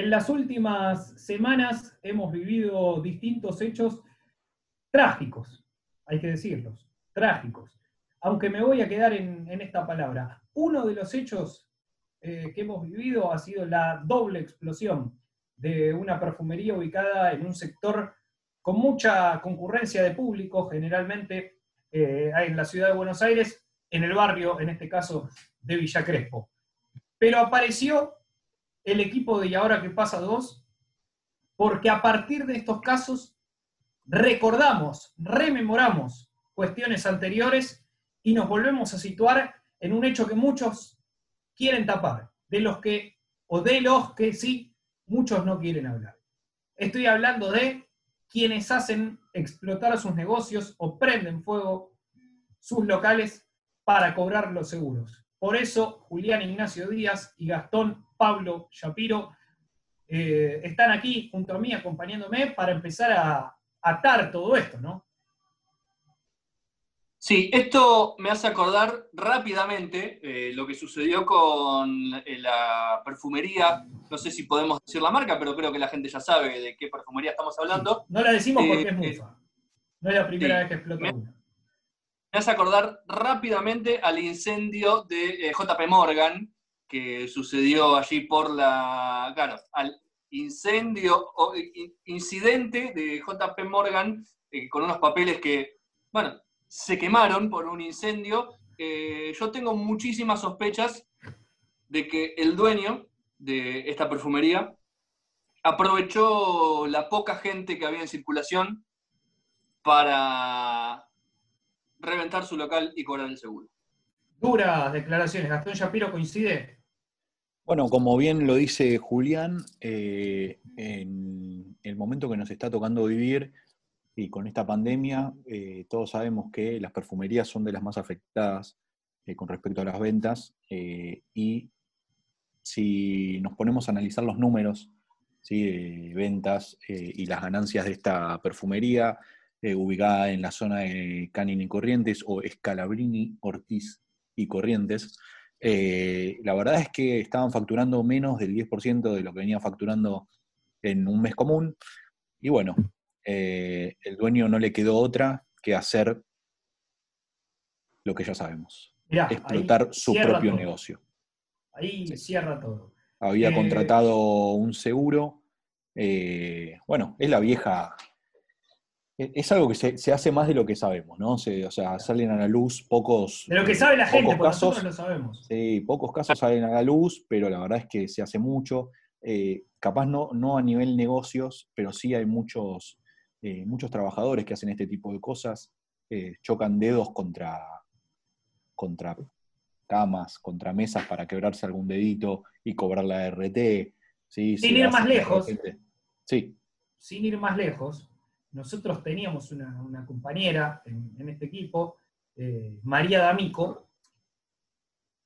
En las últimas semanas hemos vivido distintos hechos trágicos, hay que decirlos, trágicos. Aunque me voy a quedar en, esta palabra. Uno de los hechos eh, que hemos vivido ha sido la doble explosión de una perfumería ubicada en un sector con mucha concurrencia de público, generalmente eh, en la ciudad de Buenos Aires, en el barrio, en este caso, de Villa Crespo. Pero apareció el equipo de Y ahora que pasa dos, porque a partir de estos casos recordamos, rememoramos cuestiones anteriores y nos volvemos a situar en un hecho que muchos quieren tapar, de los que, o de los que sí, muchos no quieren hablar. Estoy hablando de quienes hacen explotar sus negocios o prenden fuego sus locales para cobrar los seguros. Por eso Julián Ignacio Díaz y Gastón Pablo Shapiro eh, están aquí junto a mí acompañándome para empezar a atar todo esto, ¿no? Sí, esto me hace acordar rápidamente eh, lo que sucedió con eh, la perfumería, no sé si podemos decir la marca, pero creo que la gente ya sabe de qué perfumería estamos hablando. No la decimos porque es mufa. No es la primera vez que explota una me hace acordar rápidamente al incendio de JP Morgan, que sucedió allí por la. Claro, al incendio o incidente de JP Morgan eh, con unos papeles que, bueno, se quemaron por un incendio. Eh, yo tengo muchísimas sospechas de que el dueño de esta perfumería aprovechó la poca gente que había en circulación para reventar su local y cobrar el seguro. Duras declaraciones. Gastón Shapiro coincide. Bueno, como bien lo dice Julián, eh, en el momento que nos está tocando vivir y con esta pandemia, eh, todos sabemos que las perfumerías son de las más afectadas eh, con respecto a las ventas y si nos ponemos a analizar los números de ventas y las ganancias de esta perfumería, ubicada en la zona de Canini y Corrientes o Escalabrini, Ortiz y Corrientes. Eh, la verdad es que estaban facturando menos del 10% de lo que venían facturando en un mes común. Y bueno, eh, el dueño no le quedó otra que hacer lo que ya sabemos. explotar su propio negocio. Ahí cierra todo. Había contratado un seguro. bueno, es la vieja es algo que se, hace más de lo que sabemos, ¿no? o sea, salen a la luz pocos. De lo que sabe la gente, porque nosotros lo sabemos. Sí, pocos casos salen a la luz, pero la verdad es que se hace mucho. Eh, capaz no, no a nivel negocios, pero sí hay muchos, eh, muchos trabajadores que hacen este tipo de cosas, eh, chocan dedos contra, contra camas, contra mesas para quebrarse algún dedito y cobrar la RT. Sin ir más lejos. Sí. Sin ir más lejos, nosotros teníamos una, compañera en, este equipo, eh, María D'Amico,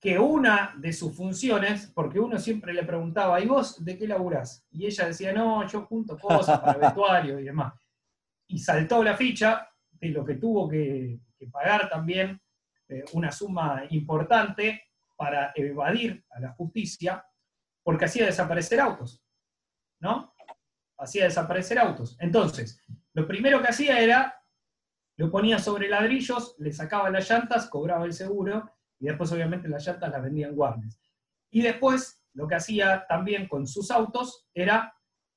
que una de sus funciones, porque uno siempre le preguntaba, ¿y vos de qué laburás? Y ella decía, no, yo junto cosas para vestuario y demás. Y saltó la ficha de lo que tuvo que, pagar también eh, una suma importante para evadir a la justicia, porque hacía desaparecer autos, ¿no? Hacía desaparecer autos. Entonces, lo primero que hacía era, lo ponía sobre ladrillos, le sacaba las llantas, cobraba el seguro, y después obviamente las llantas las vendían guardias. Y después lo que hacía también con sus autos era,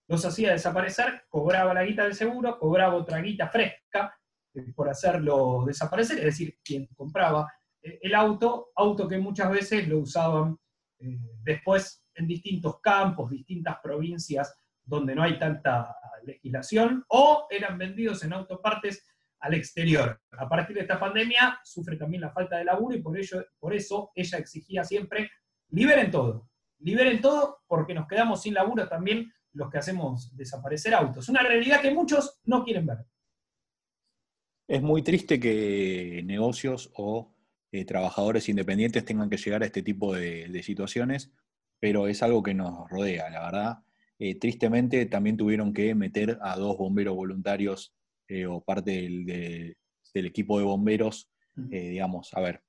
los hacía desaparecer, cobraba la guita del seguro, cobraba otra guita fresca eh, por hacerlo desaparecer, es decir, quien compraba eh, el auto, auto que muchas veces lo usaban eh, después en distintos campos, distintas provincias donde no hay tanta legislación, o eran vendidos en autopartes al exterior. A partir de esta pandemia sufre también la falta de laburo y por, ello, por eso ella exigía siempre, liberen todo, liberen todo porque nos quedamos sin laburo también los que hacemos desaparecer autos. Una realidad que muchos no quieren ver. Es muy triste que negocios o eh, trabajadores independientes tengan que llegar a este tipo de, situaciones, pero es algo que nos rodea, la verdad. Eh, tristemente también tuvieron que meter a dos bomberos voluntarios eh, o parte del, equipo de bomberos, digamos, a ver,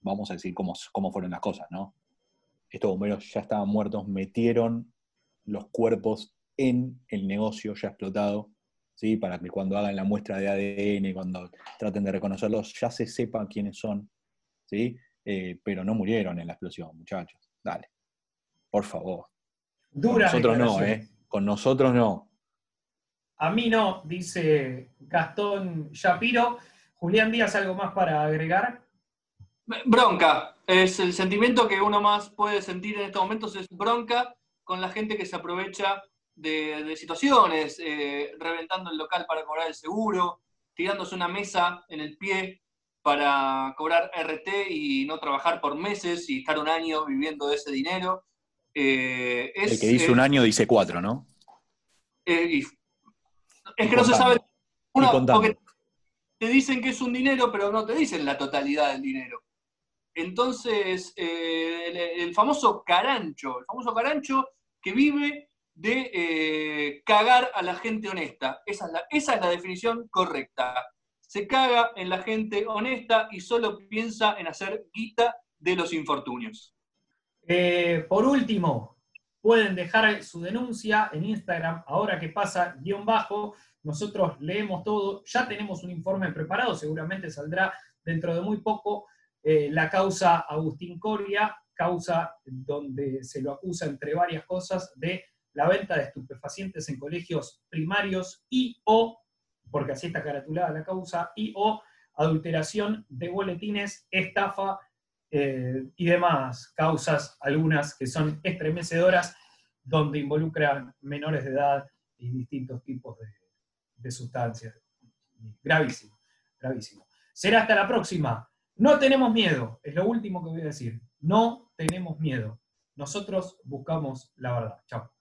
vamos a decir cómo, cómo fueron las cosas, ¿no? Estos bomberos ya estaban muertos, metieron los cuerpos en el negocio ya explotado, ¿sí? para que cuando hagan la muestra de ADN, cuando traten de reconocerlos, ya se sepa quiénes son, ¿sí? Eh, pero no murieron en la explosión, muchachos. Dale, por favor. Dura Con nosotros no, ¿eh? Con nosotros no. A mí no, dice Gastón Shapiro. Julián Díaz, ¿algo más para agregar? Bronca. Es el sentimiento que uno más puede sentir en estos momentos, es bronca con la gente que se aprovecha de, situaciones, eh, reventando el local para cobrar el seguro, tirándose una mesa en el pie para cobrar RT y no trabajar por meses y estar un año viviendo de ese dinero. Eh, el que dice un año dice cuatro, ¿no? Eh, es que no se sabe. porque te dicen que es un dinero, pero no te dicen la totalidad del dinero. Entonces, el, famoso carancho, el famoso carancho que vive de eh, cagar a la gente honesta. Esa es la, esa es la definición correcta. Se caga en la gente honesta y solo piensa en hacer guita de los infortunios. Eh, por último, pueden dejar su denuncia en Instagram, ahora que pasa, guion bajo. Nosotros leemos todo, ya tenemos un informe preparado, seguramente saldrá dentro de muy poco eh, la causa Agustín Coria, causa donde se lo acusa, entre varias cosas, de la venta de estupefacientes en colegios primarios y o, porque así está caratulada la causa, y o adulteración de boletines, estafa eh, y demás causas, algunas que son estremecedoras, donde involucran menores de edad y distintos tipos de, de sustancias. Gravísimo, gravísimo. Será hasta la próxima. No tenemos miedo, es lo último que voy a decir. No tenemos miedo. Nosotros buscamos la verdad. Chao.